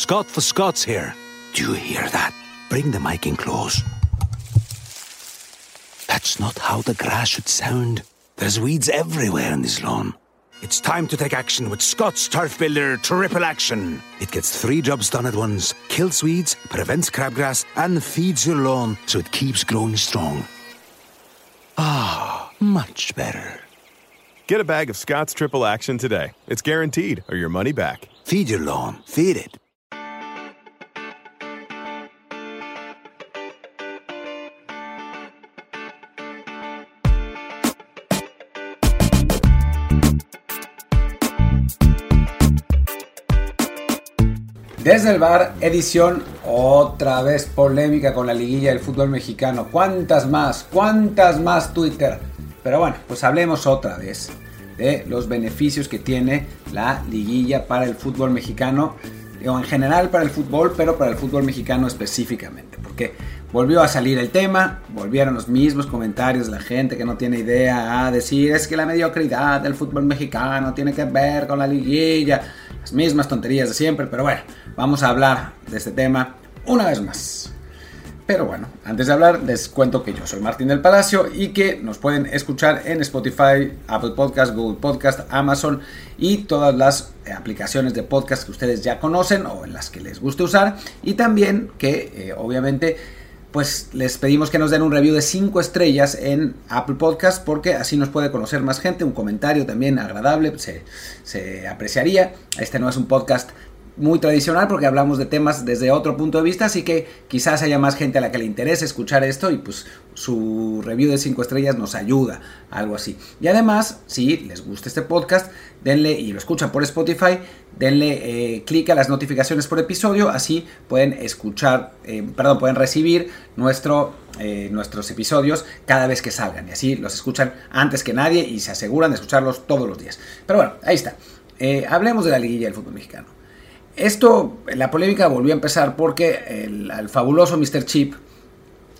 Scott for Scots here. Do you hear that? Bring the mic in close. That's not how the grass should sound. There's weeds everywhere in this lawn. It's time to take action with Scott's Turf Builder Triple Action. It gets three jobs done at once kills weeds, prevents crabgrass, and feeds your lawn so it keeps growing strong. Ah, much better. Get a bag of Scott's Triple Action today. It's guaranteed, or your money back. Feed your lawn, feed it. Desde el bar, edición otra vez polémica con la liguilla del fútbol mexicano. ¿Cuántas más? ¿Cuántas más Twitter? Pero bueno, pues hablemos otra vez de los beneficios que tiene la liguilla para el fútbol mexicano, o en general para el fútbol, pero para el fútbol mexicano específicamente, porque volvió a salir el tema, volvieron los mismos comentarios la gente que no tiene idea a decir es que la mediocridad del fútbol mexicano tiene que ver con la liguilla, las mismas tonterías de siempre, pero bueno, vamos a hablar de este tema una vez más. Pero bueno, antes de hablar, les cuento que yo soy Martín del Palacio y que nos pueden escuchar en Spotify, Apple Podcast, Google Podcast, Amazon y todas las aplicaciones de podcast que ustedes ya conocen o en las que les guste usar. Y también que eh, obviamente pues les pedimos que nos den un review de 5 estrellas en Apple Podcast porque así nos puede conocer más gente, un comentario también agradable, se, se apreciaría. Este no es un podcast muy tradicional porque hablamos de temas desde otro punto de vista, así que quizás haya más gente a la que le interese escuchar esto y pues su review de 5 estrellas nos ayuda, algo así. Y además, si les gusta este podcast, denle y lo escuchan por Spotify, denle eh, clic a las notificaciones por episodio, así pueden escuchar, eh, perdón, pueden recibir nuestro, eh, nuestros episodios cada vez que salgan y así los escuchan antes que nadie y se aseguran de escucharlos todos los días. Pero bueno, ahí está. hablemos de la liguilla del fútbol mexicano. Esto, la polémica volvió a empezar porque el, fabuloso Mr. Chip,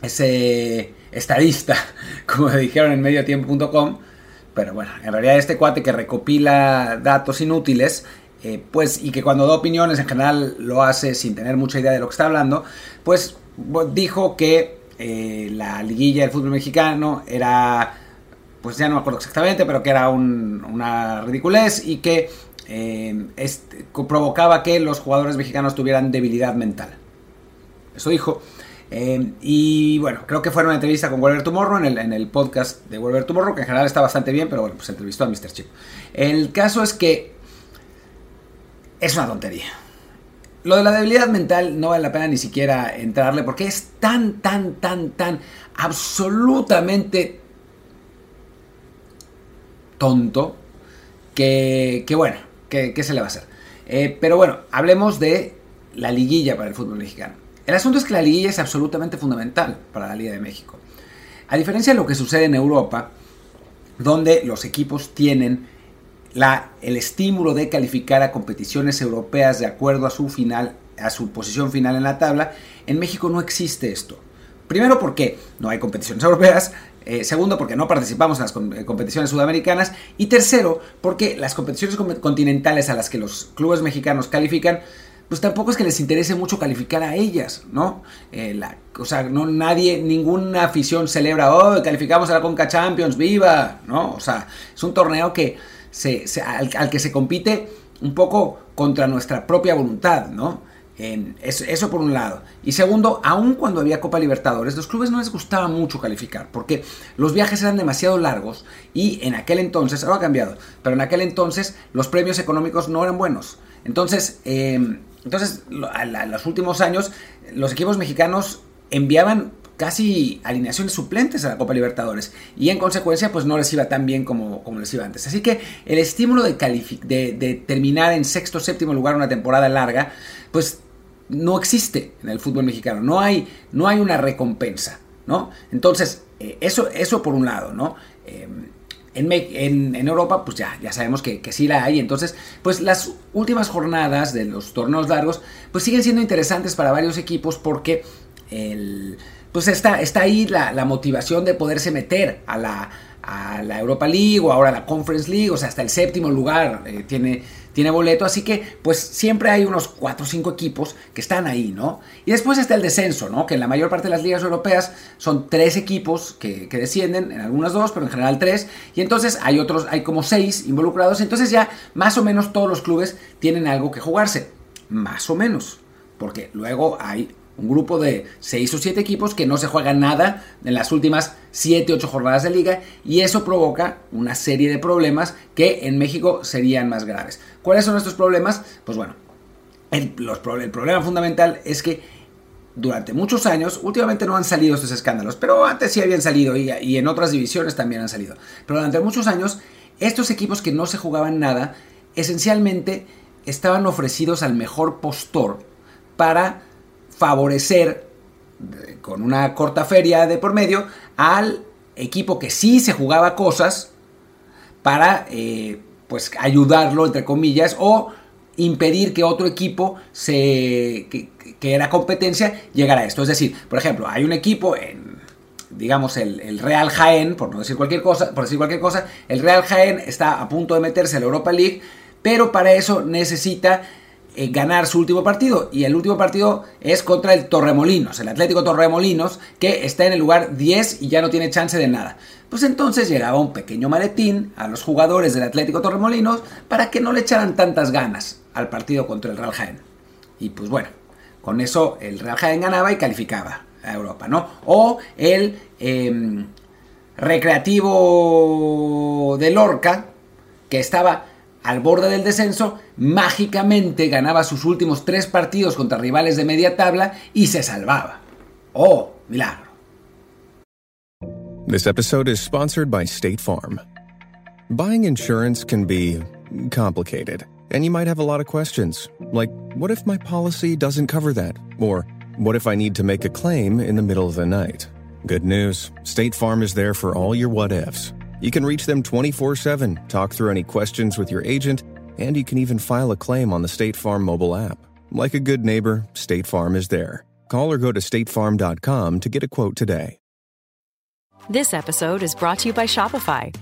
ese estadista, como dijeron en mediotiempo.com, pero bueno, en realidad este cuate que recopila datos inútiles, eh, pues, y que cuando da opiniones en general lo hace sin tener mucha idea de lo que está hablando, pues dijo que eh, la liguilla del fútbol mexicano era, pues ya no me acuerdo exactamente, pero que era una ridiculez y que este, provocaba que los jugadores mexicanos tuvieran debilidad mental. Eso dijo. Eh, y bueno, creo que fue una entrevista con Wolver Tomorrow en el, en el podcast de Wolver Tomorrow, que en general está bastante bien, pero bueno, pues entrevistó a Mr. Chip. El caso es que es una tontería. Lo de la debilidad mental no vale la pena ni siquiera entrarle porque es tan, tan, tan, tan absolutamente tonto que, que bueno, ¿Qué, se le va a hacer? Eh, pero bueno, hablemos de la liguilla para el fútbol mexicano. El asunto es que la liguilla es absolutamente fundamental para la Liga de México. A diferencia de lo que sucede en Europa, donde los equipos tienen la, el estímulo de calificar a competiciones europeas de acuerdo a su final, a su posición final en la tabla, en México no existe esto. Primero porque no hay competiciones europeas, eh, segundo, porque no participamos en las eh, competiciones sudamericanas. Y tercero, porque las competiciones continentales a las que los clubes mexicanos califican, pues tampoco es que les interese mucho calificar a ellas, ¿no? Eh, o sea, no nadie, ninguna afición celebra, oh, calificamos a la Conca Champions, viva, ¿no? O sea, es un torneo que se, al que se compite un poco contra nuestra propia voluntad, ¿no? Eso, por un lado. Y segundo, aun cuando había Copa Libertadores, los clubes no les gustaba mucho calificar, porque los viajes eran demasiado largos y en aquel entonces, ahora ha cambiado, pero en aquel entonces los premios económicos no eran buenos. Entonces, em, entonces en los últimos años, los equipos mexicanos enviaban casi alineaciones suplentes a la Copa Libertadores y en consecuencia pues no les iba tan bien como, como les iba antes. Así que el estímulo de, de, de terminar en sexto o séptimo lugar una temporada larga pues no existe en el fútbol mexicano, no hay, no hay una recompensa, ¿no? Entonces, eh, eso, eso por un lado, ¿no? Em, en, en, Europa, pues ya, ya sabemos que, que, sí la hay. Entonces, pues las últimas jornadas de los torneos largos, pues siguen siendo interesantes para varios equipos porque el, pues está, está ahí la, motivación de poderse meter a la, a la Europa League o ahora a la Conference League, o sea, hasta el séptimo lugar eh, tiene tiene boleto, así que pues siempre hay unos 4 o 5 equipos que están ahí, ¿no? Y después está el descenso, ¿no? Que en la mayor parte de las ligas europeas son 3 equipos que, que descienden, en algunas 2, pero en general 3, y entonces hay otros, hay como 6 involucrados, entonces ya más o menos todos los clubes tienen algo que jugarse, más o menos, porque luego hay un grupo de 6 o 7 equipos que no se juegan nada en las últimas 7, 8 jornadas de liga y eso provoca una serie de problemas que en México serían más graves. ¿Cuáles son estos problemas? Pues bueno, el, problema fundamental es que durante muchos años, últimamente no han salido estos escándalos, pero antes sí habían salido y en otras divisiones también han salido. Pero durante muchos años, estos equipos que no se jugaban nada, esencialmente estaban ofrecidos al mejor postor para favorecer con una corta feria de por medio al equipo que sí se jugaba cosas para eh, pues ayudarlo entre comillas o impedir que otro equipo se que, era competencia llegara a esto. Es decir por ejemplo hay un equipo en digamos el, el, Real Jaén por no decir cualquier cosa por decir cualquier cosa el Real Jaén está a punto de meterse en la Europa League pero para eso necesita eh, ganar su último partido. Y el último partido es contra el Torremolinos, el Atlético Torremolinos, que está en el lugar 10 y ya no tiene chance de nada. Pues entonces llegaba un pequeño maletín a los jugadores del Atlético Torremolinos para que no le echaran tantas ganas al partido contra el Real Jaén. Y pues bueno, con eso el Real Jaén ganaba y calificaba a Europa, ¿no? O el em, Recreativo de Lorca, que estaba al borde del descenso, mágicamente ganaba sus últimos tres partidos contra rivales de media tabla y se salvaba. ¡Oh, milagro! This episode is sponsored by State Farm. Buying insurance can be complicated, and you might have a lot of questions, like what if my policy doesn't cover that? Or what if I need to make a claim in the middle of the night? Good news State Farm is there for all your what ifs you can reach them 24 7, talk through any questions with your agent, and you can even file a claim on the State Farm mobile app. Like a good neighbor, State Farm is there. Call or go to statefarm.com to get a quote today. This episode is brought to you by Shopify.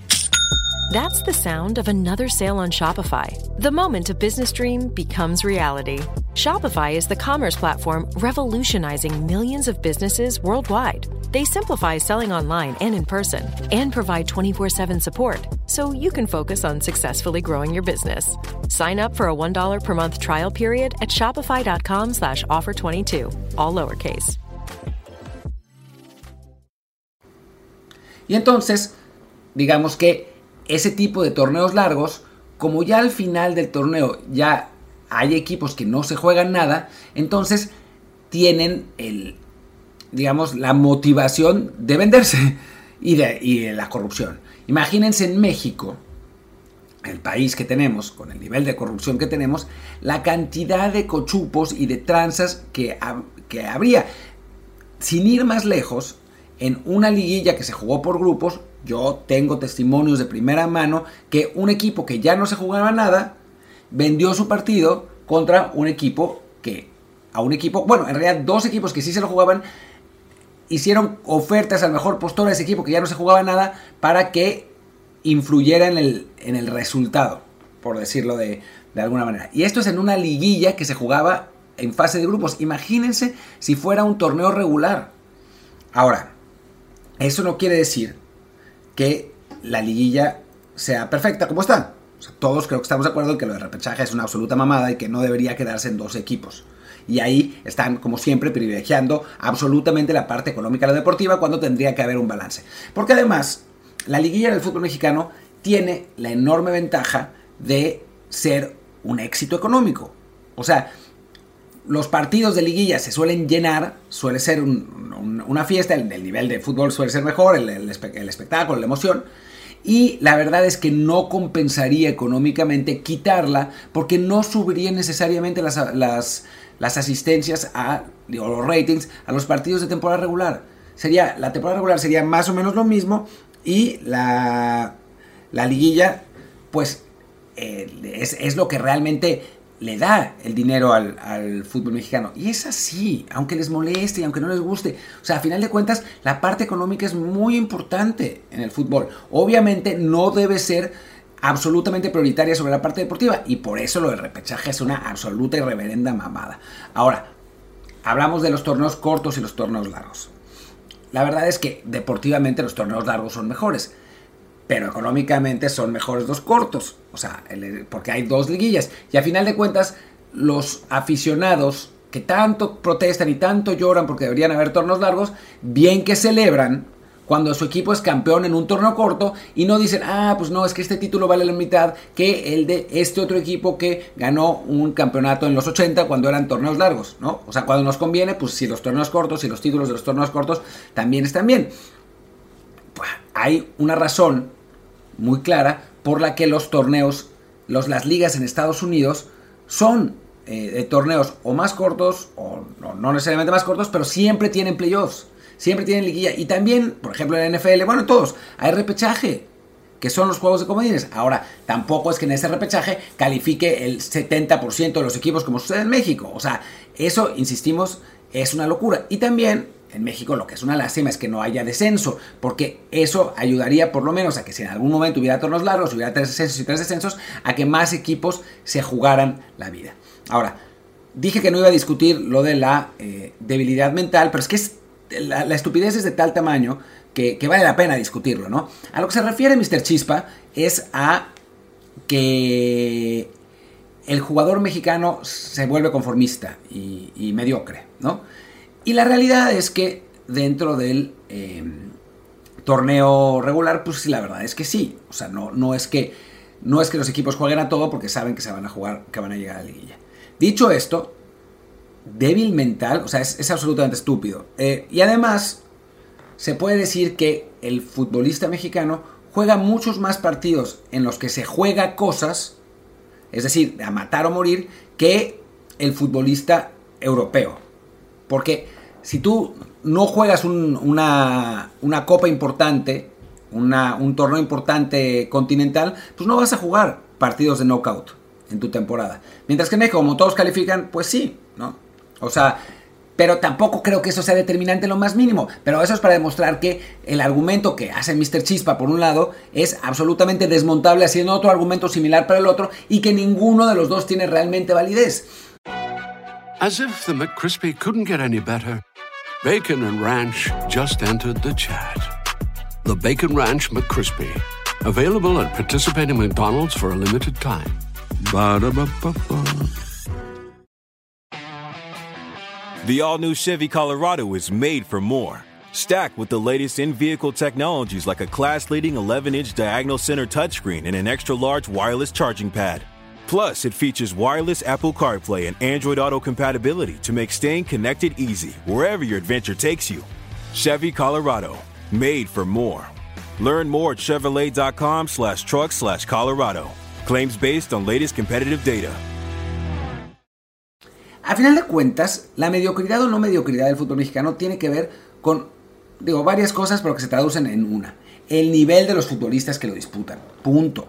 That's the sound of another sale on Shopify. The moment a business dream becomes reality. Shopify is the commerce platform revolutionizing millions of businesses worldwide. They simplify selling online and in person and provide 24 7 support so you can focus on successfully growing your business. Sign up for a $1 per month trial period at shopify.com slash offer 22, all lowercase. Y entonces, digamos que ese tipo de torneos largos, como ya al final del torneo ya hay equipos que no se juegan nada, entonces tienen el, digamos, la motivación de venderse y de, la corrupción. Imagínense en México, el país que tenemos, con el nivel de corrupción que tenemos, la cantidad de cochupos y de tranzas que, que habría. Sin ir más lejos, en una liguilla que se jugó por grupos, yo tengo testimonios de primera mano que un equipo que ya no se jugaba nada, vendió su partido contra un equipo que, a un equipo, bueno, en realidad dos equipos que sí se lo jugaban, hicieron ofertas al mejor postor a ese equipo que ya no se jugaba nada para que influyera en el, en el resultado, por decirlo de, de alguna manera. Y esto es en una liguilla que se jugaba en fase de grupos. Imagínense si fuera un torneo regular. Ahora, eso no quiere decir que la liguilla sea perfecta como está. todos creo que estamos de acuerdo en que lo de repechaje es una absoluta mamada y que no debería quedarse en dos equipos y ahí están, como siempre, privilegiando absolutamente la parte económica de la deportiva cuando tendría que haber un balance. Porque además, la liguilla del fútbol mexicano tiene la enorme ventaja de ser un éxito económico. O sea, los partidos de liguilla se suelen llenar, suele ser una fiesta, el, nivel de fútbol suele ser mejor, el, el, espectáculo, la emoción. Y la verdad es que no compensaría económicamente quitarla porque no subiría necesariamente las, las, asistencias a, digo, los ratings a los partidos de temporada regular. Sería, la temporada regular sería más o menos lo mismo y la, la liguilla, pues eh, es, lo que realmente le da el dinero al, fútbol mexicano. Y es así, aunque les moleste y aunque no les guste. O sea, a final de cuentas, la parte económica es muy importante en el fútbol. Obviamente no debe ser absolutamente prioritaria sobre la parte deportiva y por eso lo del repechaje es una absoluta y reverenda mamada. Ahora, hablamos de los torneos cortos y los torneos largos. La verdad es que deportivamente los torneos largos son mejores, pero económicamente son mejores los cortos, o sea, porque hay dos liguillas y a final de cuentas los aficionados que tanto protestan y tanto lloran porque deberían haber torneos largos, bien que celebran cuando su equipo es campeón en un torneo corto y no dicen, ah, pues no, es que este título vale la mitad que el de este otro equipo que ganó un campeonato en los 80 cuando eran torneos largos, ¿no? O sea, cuando nos conviene, pues si los torneos cortos y los títulos de los torneos cortos también están bien. Pues, hay una razón muy clara por la que los torneos, los, las ligas en Estados Unidos son eh, de torneos o más cortos, o no necesariamente más cortos, pero siempre tienen playoffs siempre tienen liguilla. Y también, por ejemplo, en la NFL, bueno, todos, hay repechaje, que son los juegos de comodines. Ahora, tampoco es que en ese repechaje califique el 70% de los equipos como sucede en México. O sea, eso, insistimos, es una locura. Y también en México lo que es una lástima es que no haya descenso, porque eso ayudaría por lo menos a que si en algún momento hubiera tornos largos, hubiera tres descensos y tres descensos, a que más equipos se jugaran la vida. Ahora, dije que no iba a discutir lo de la eh, debilidad mental, pero es que es la, estupidez es de tal tamaño que, vale la pena discutirlo, ¿no? A lo que se refiere Mr. Chispa es a que el jugador mexicano se vuelve conformista y, mediocre, ¿no? Y la realidad es que dentro del em, torneo regular, pues sí, la verdad es que sí. O sea, no, no, es que, no es que los equipos jueguen a todo porque saben que se van a jugar, que van a llegar a la liguilla. Dicho esto, débil mental, o sea, es, absolutamente estúpido. Eh, y además, se puede decir que el futbolista mexicano juega muchos más partidos en los que se juega cosas, es decir, a matar o morir, que el futbolista europeo. Porque si tú no juegas una, una, copa importante, un torneo importante continental, pues no vas a jugar partidos de knockout en tu temporada. Mientras que en México, como todos califican, pues sí, ¿no? O sea, pero tampoco creo que eso sea determinante lo más mínimo. Pero eso es para demostrar que el argumento que hace Mr. Chispa por un lado es absolutamente desmontable haciendo otro argumento similar para el otro y que ninguno de los dos tiene realmente validez. As if the McCrispy couldn't get any better, Bacon and Ranch just entered the chat. The Bacon Ranch McCrispy, available at participating McDonald's for a limited time. ba da ba ba The all new Chevy Colorado is made for more. Stacked with the latest in vehicle technologies like a class leading 11 inch diagonal center touchscreen and an extra large wireless charging pad. Plus, it features wireless Apple CarPlay and Android Auto compatibility to make staying connected easy wherever your adventure takes you. Chevy Colorado, made for more. Learn more at Chevrolet.com slash truck slash Colorado. Claims based on latest competitive data. A final de cuentas, la mediocridad o no mediocridad del fútbol mexicano tiene que ver con, digo, varias cosas, pero que se traducen en una. El nivel de los futbolistas que lo disputan. Punto.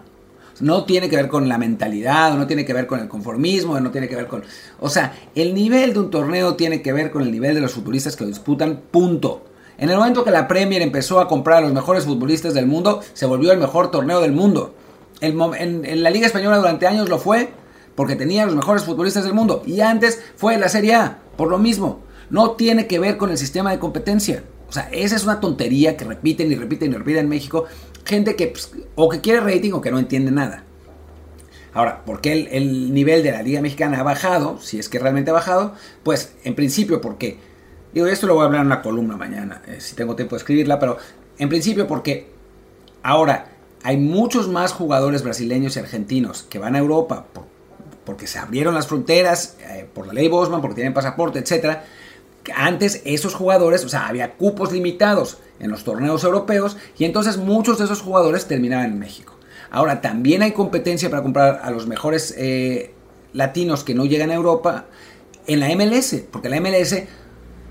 No tiene que ver con la mentalidad, o no tiene que ver con el conformismo, no tiene que ver con... O sea, el nivel de un torneo tiene que ver con el nivel de los futbolistas que lo disputan. Punto. En el momento que la Premier empezó a comprar a los mejores futbolistas del mundo, se volvió el mejor torneo del mundo. en la Liga Española durante años lo fue porque tenía los mejores futbolistas del mundo. Y antes fue la Serie A, por lo mismo. No tiene que ver con el sistema de competencia. O sea, esa es una tontería que repiten y repiten y repiten en México. Gente que pues, o que quiere rating o que no entiende nada. Ahora, ¿por qué el, nivel de la Liga Mexicana ha bajado? Si es que realmente ha bajado. Pues en principio porque, digo, esto lo voy a hablar en una columna mañana, eh, si tengo tiempo de escribirla, pero en principio porque ahora hay muchos más jugadores brasileños y argentinos que van a Europa por porque se abrieron las fronteras eh, por la ley Bosman, porque tienen pasaporte, etc. Antes esos jugadores, o sea, había cupos limitados en los torneos europeos y entonces muchos de esos jugadores terminaban en México. Ahora también hay competencia para comprar a los mejores eh, latinos que no llegan a Europa en la MLS, porque la MLS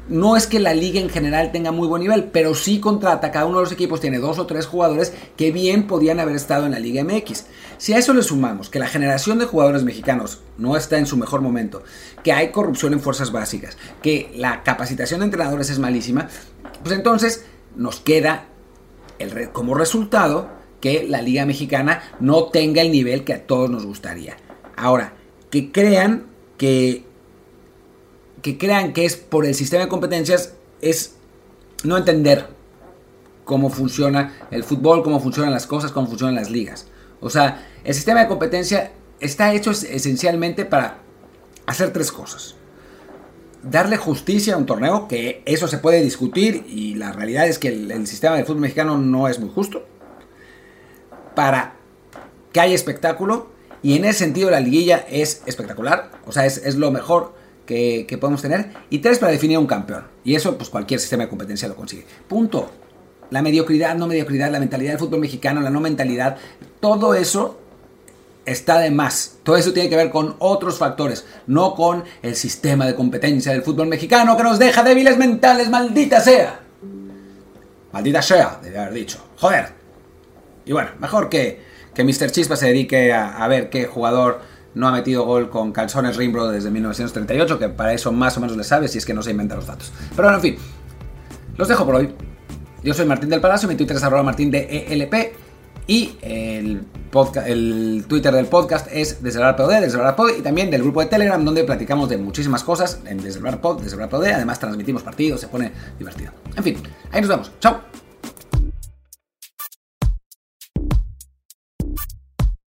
no es que la liga en general tenga muy buen nivel, pero sí contrata, cada uno de los equipos tiene dos o tres jugadores que bien podían haber estado en la Liga MX. Si a eso le sumamos que la generación de jugadores mexicanos no está en su mejor momento, que hay corrupción en fuerzas básicas, que la capacitación de entrenadores es malísima, pues entonces nos queda el, como resultado que la Liga Mexicana no tenga el nivel que a todos nos gustaría. Ahora, que crean que que crean que es por el sistema de competencias es no entender cómo funciona el fútbol, cómo funcionan las cosas, cómo funcionan las ligas. O sea, el sistema de competencia está hecho esencialmente para hacer tres cosas. Darle justicia a un torneo, que eso se puede discutir y la realidad es que el, sistema de fútbol mexicano no es muy justo. Para que haya espectáculo y en ese sentido la liguilla es espectacular, o sea, es, es lo mejor que, podemos tener. Y tres, para definir un campeón. Y eso, pues cualquier sistema de competencia lo consigue. Punto. La mediocridad, no mediocridad, la mentalidad del fútbol mexicano, la no mentalidad, todo eso está de más. Todo eso tiene que ver con otros factores, no con el sistema de competencia del fútbol mexicano que nos deja débiles mentales, maldita sea. Maldita sea, debe haber dicho. Joder. Y bueno, mejor que, que Mr. Chispa se dedique a, a ver qué jugador no ha metido gol con calzones Rimbro desde 1938, que para eso más o menos le sabe si es que no se inventa los datos. Pero bueno, en fin, los dejo por hoy. Yo soy Martín del Palacio, mi Twitter es arroba martín de ELP y el, el Twitter del podcast es desde el POD, desde el POD y también del grupo de Telegram donde platicamos de muchísimas cosas en desde el POD, desde el POD, además transmitimos partidos, se pone divertido. En fin, ahí nos vemos. Chao.